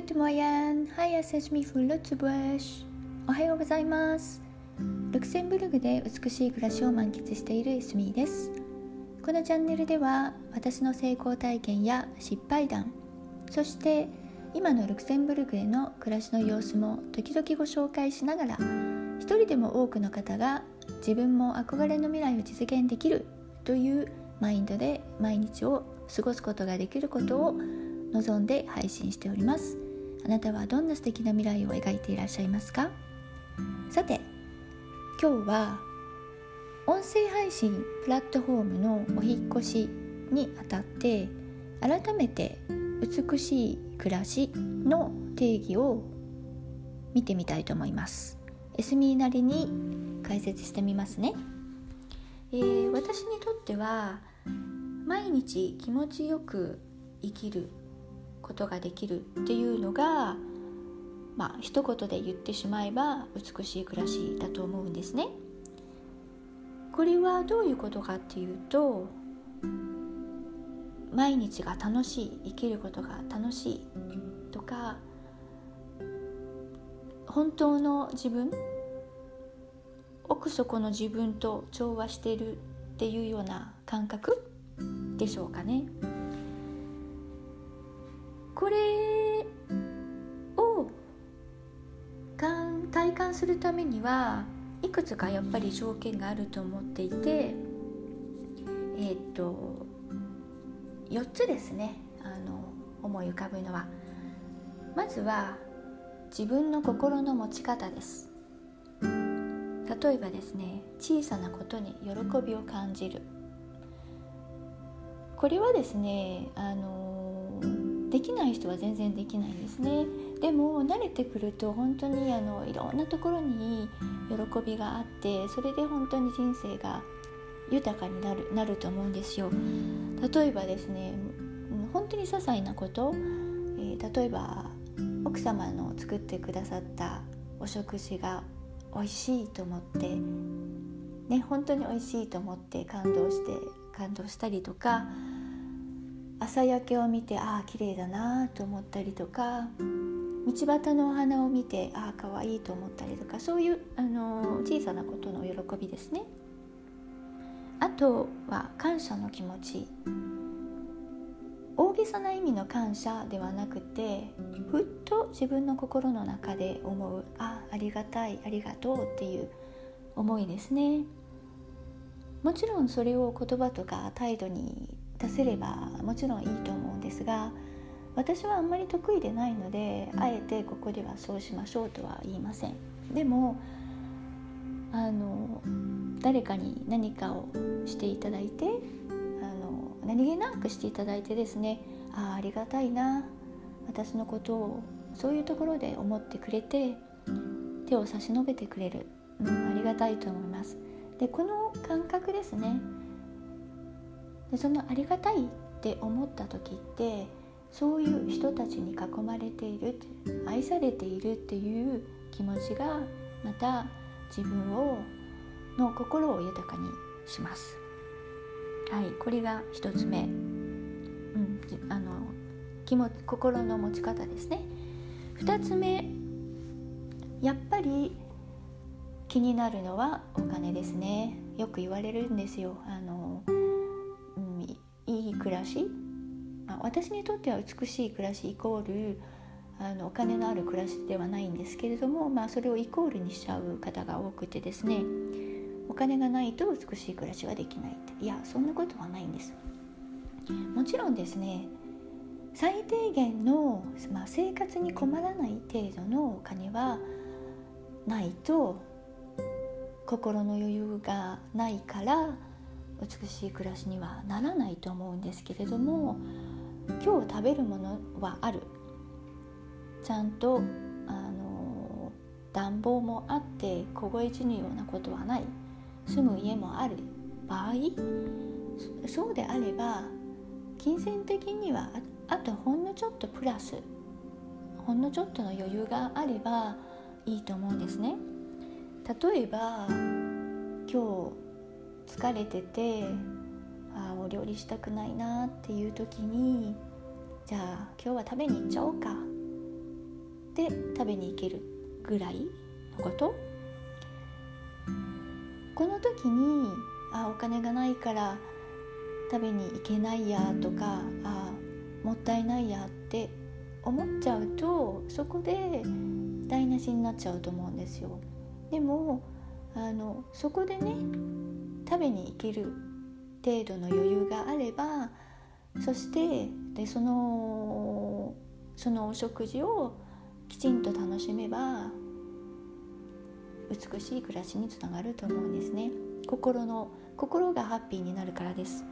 Good morning. Hi, es ist mich für Lützburg. おはようございます。ルクセンブルグで美しい暮らしを満喫しているエスミーです。このチャンネルでは私の成功体験や失敗談、そして今のルクセンブルグでの暮らしの様子も時々ご紹介しながら一人でも多くの方が自分も憧れの未来を実現できるというマインドで毎日を過ごすことができることを望んで配信しておりますあなたはどんな素敵な未来を描いていらっしゃいますか？さて今日は音声配信プラットフォームのお引越しにあたって改めて美しい暮らしの定義を見てみたいと思います。エスミーなりに解説してみますね、えー私にとっては毎日気持ちよく生きることができるっていうのがまあ一言で言ってしまえば美しい暮らしだと思うんですね。これはどういうことかっていうと毎日が楽しい生きることが楽しいとか本当の自分奥底の自分と調和しているっていうような感覚でしょうかね。これを体感するためにはいくつかやっぱり条件があると思っていてえーっと4つですね。あの思い浮かぶのは。まずは自分の心の持ち方です。例えばですね小さなことに喜びを感じる。これはですねあのできない人は全然できないんですね。でも慣れてくると本当にあのいろんなところに喜びがあってそれで本当に人生が豊かになるなると思うんですよ。例えばですね本当に些細なこと、えー例えば奥様の作ってくださったお食事が美味しいと思ってね本当に美味しいと思って感動して感動したりとか朝焼けを見てああ綺麗だなと思ったりとか道端のお花を見てああ可愛いと思ったりとかそういうあの小さなことの喜びですね。あとは感謝の気持ち。大げさな意味の感謝ではなくてふっと自分の心の中で思うあありがたいありがとうっていう思いですね。もちろんそれを言葉とか態度に出せればもちろんいいと思うんですが私はあんまり得意でないのであえてここではそうしましょうとは言いません。でもあの誰かに何かをしていただいてあの何気なくしていただいてですねああありがたいな私のことをそういうところで思ってくれて手を差し伸べてくれる、うん、ありがたいと思います。でこの感覚ですねでそのありがたいって思った時ってそういう人たちに囲まれている愛されているっていう気持ちがまた自分をの心を豊かにします。はいこれが一つ目、うん、あの気も心の持ち方ですね。二つ目やっぱり気になるのはお金ですね。よく言われるんですよ。あの、暮らし、まあ、私にとっては美しい暮らしイコールあのお金のある暮らしではないんですけれども、まあ、それをイコールにしちゃう方が多くてですねお金がないと美しい暮らしはできないって。いやそんなことはないんですもちろんですね最低限の、まあ、生活に困らない程度のお金はないと心の余裕がないから美しい暮らしにはならないと思うんですけれども今日食べるものはある。ちゃんとあの暖房もあって凍え死ぬようなことはない。住む家もある。場合そそうであれば金銭的にはああとほんのちょっとプラスほんのちょっとの余裕があればいいと思うんですね。例えば今日疲れててあーお料理したくないなっていう時にじゃあ今日は食べに行っちゃおうか。っで食べに行けるぐらいのこと。この時にあお金がないから食べに行けないやとかあもったいないやって思っちゃうとそこで台無しになっちゃうと思うんですよ。でもあのそこでね食べに行ける程度の余裕があればそしてでそのそのお食事をきちんと楽しめば美しい暮らしにつながると思うんですね。心の心がハッピーになるからです。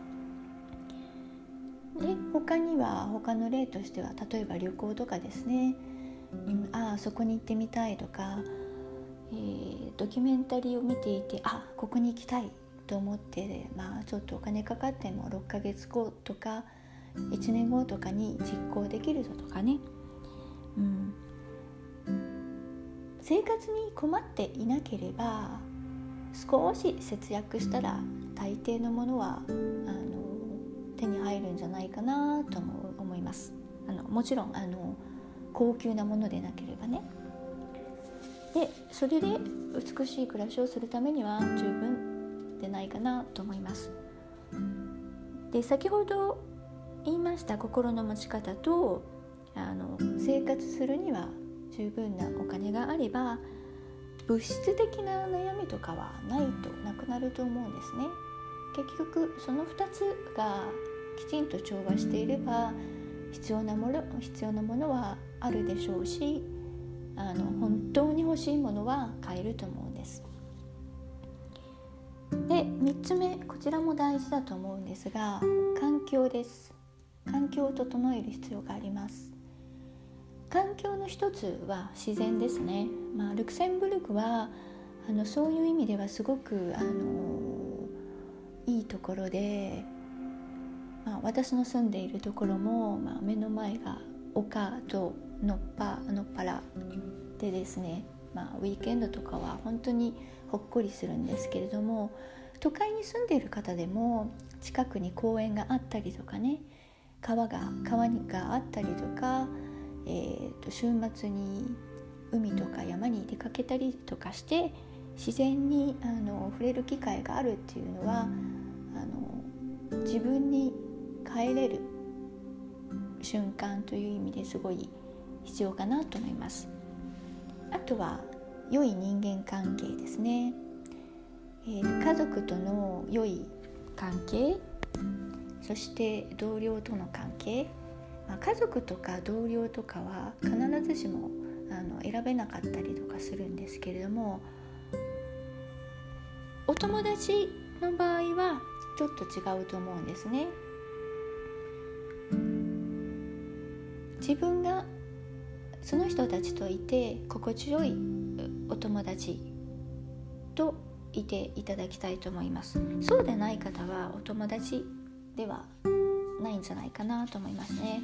で他には他の例としては例えば旅行とかですね、うん、ああそこに行ってみたいとか、えー、ドキュメンタリーを見ていてあここに行きたいと思って、まあ、ちょっとお金かかっても6ヶ月後とか1年後とかに実行できるぞとかね、うん、生活に困っていなければ少し節約したら大抵のものはあの手に入るんじゃないかなとも思います。あのもちろんあの高級なものでなければね。でそれで美しい暮らしをするためには十分でないかなと思います。で先ほど言いました心の持ち方とあの生活するには十分なお金があれば物質的な悩みとかはないとなくなると思うんですね。結局その2つがきちんと調和していれば必要なもの必要なものはあるでしょうしあの本当に欲しいものは買えると思うんです。3つ目こちらも大事だと思うんですが環境です。環境を整える必要があります。環境の一つは自然ですね、まあ、ルクセンブルクはあのそういう意味ではすごくあのいいところで、まあ、私の住んでいるところも、まあ、目の前が丘とのっぱのっぱらでですね、まあ、ウィーケンドとかは本当にほっこりするんですけれども都会に住んでいる方でも近くに公園があったりとかね川が川があったりとかえーと、週末に海とか山に出かけたりとかして自然にあの触れる機会があるっていうのはあの自分に帰れる瞬間という意味ですごい必要かなと思います。あとは良い人間関係ですね、えー、家族との良い関係そして同僚との関係まあ、家族とか同僚とかは必ずしもあの選べなかったりとかするんですけれどもお友達の場合はちょっと違うと思うんですね。自分がその人たちといて心地よいお友達といていただきたいと思いますそうでない方はお友達ではないんじゃないかなと思いますね。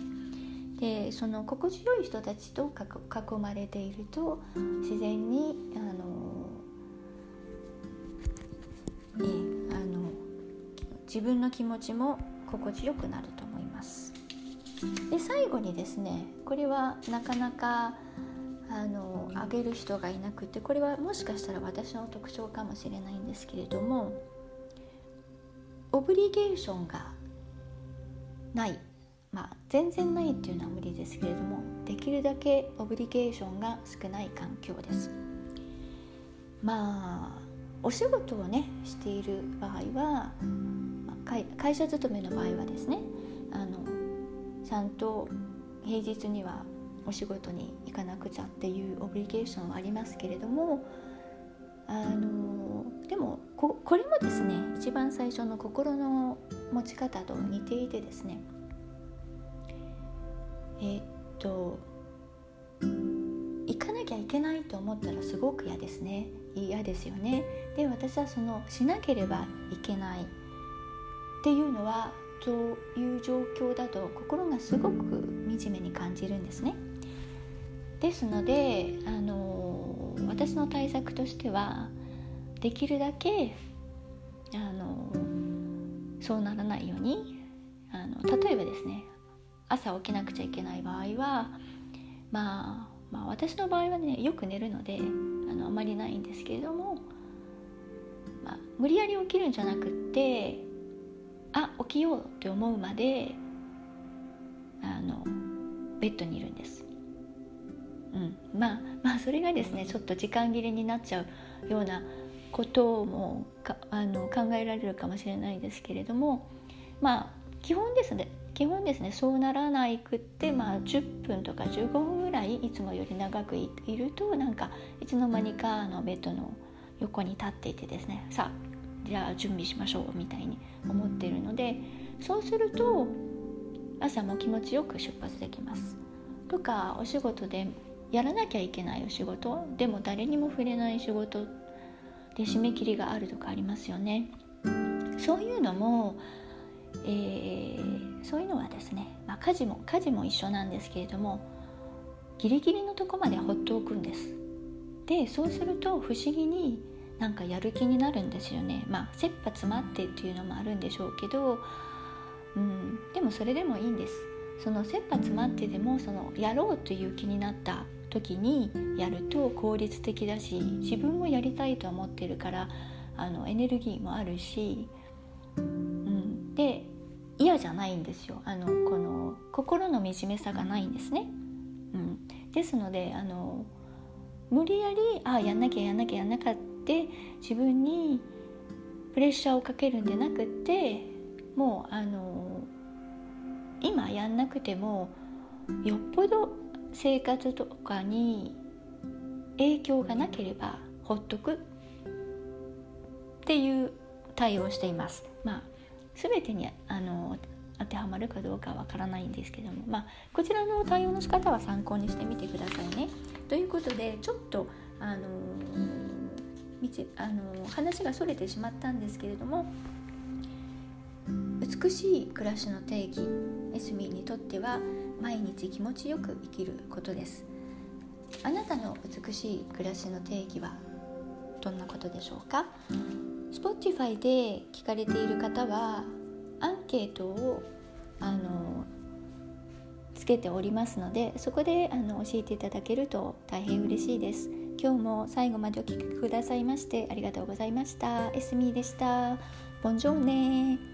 でその心地よい人たちと囲まれていると自然にあの、ね、あの自分の気持ちも心地よくなると思います。で最後にですねこれはなかなかあのあげる人がいなくてこれはもしかしたら私の特徴かもしれないんですけれどもオブリゲーションがない。まあ全然ないっていうのは無理ですけれどもできるだけオブリゲーションが少ない環境です。まあお仕事をねしている場合は、まあ、会社勤めの場合はですねあのちゃんと平日にはお仕事に行かなくちゃっていうオブリゲーションはありますけれどもあのでもここれもですね一番最初の心の持ち方と似ていてですね。えー、っと行かなきゃいけないと思ったらすごく嫌ですね。嫌ですよね。で私はそのしなければいけないっていうのはという状況だと心がすごく惨めに感じるんですね。ですのであの私の対策としてはできるだけあのそうならないようにあの例えばですね朝起きなくちゃいけない場合はまあまあ、私の場合はねよく寝るのであのあまりないんですけれども、まあ、無理やり起きるんじゃなくってあ起きようって思うまであのベッドにいるんです。うん、まあまあそれがですねちょっと時間切れになっちゃうようなこともあの考えられるかもしれないですけれどもまあ基本ですね基本ですねそうならないくって、まあ、10分とか15分ぐらいいつもより長くいるとなんかいつの間にかあのベッドの横に立っていてですねさあじゃあ準備しましょうみたいに思っているのでそうすると朝も気持ちよく出発できます。とかお仕事でやらなきゃいけないお仕事でも誰にも触れない仕事で締め切りがあるとかありますよね。そういうのもえー、そういうのはですね、まあ、家事も家事も一緒なんですけれどもギリギリのとこまで放っておくんです。でそうすると不思議になんかやる気になるんですよね。まあ切羽詰まってっていうのもあるんでしょうけど、うん、でもそれでもいいんです。その切羽詰まってでもそのやろうという気になった時にやると効率的だし自分もやりたいと思ってるからあのエネルギーもあるしうんで嫌じゃないんですよあのこの心の惨めさがないんですね。うん、ですのであの無理やりああやんなきゃやんなきゃやんなきゃって自分にプレッシャーをかけるんじゃなくってもうあの今やんなくてもよっぽど生活とかに影響がなければほっとくっていう対応をしています。まあ全てにあの当てはまるかどうかわからないんですけども、まあ、こちらの対応の仕方は参考にしてみてくださいね。ということでちょっとあのあの話がそれてしまったんですけれども美しい暮らしの定義エスミーにとっては毎日気持ちよく生きることです。あなたの美しい暮らしの定義はどんなことでしょうか？Spotify で聞かれている方はアンケートをあのつけておりますのでそこであの教えていただけると大変嬉しいです。今日も最後までお聴きくださいましてありがとうございました。エスミーでした。ボンジョーネ。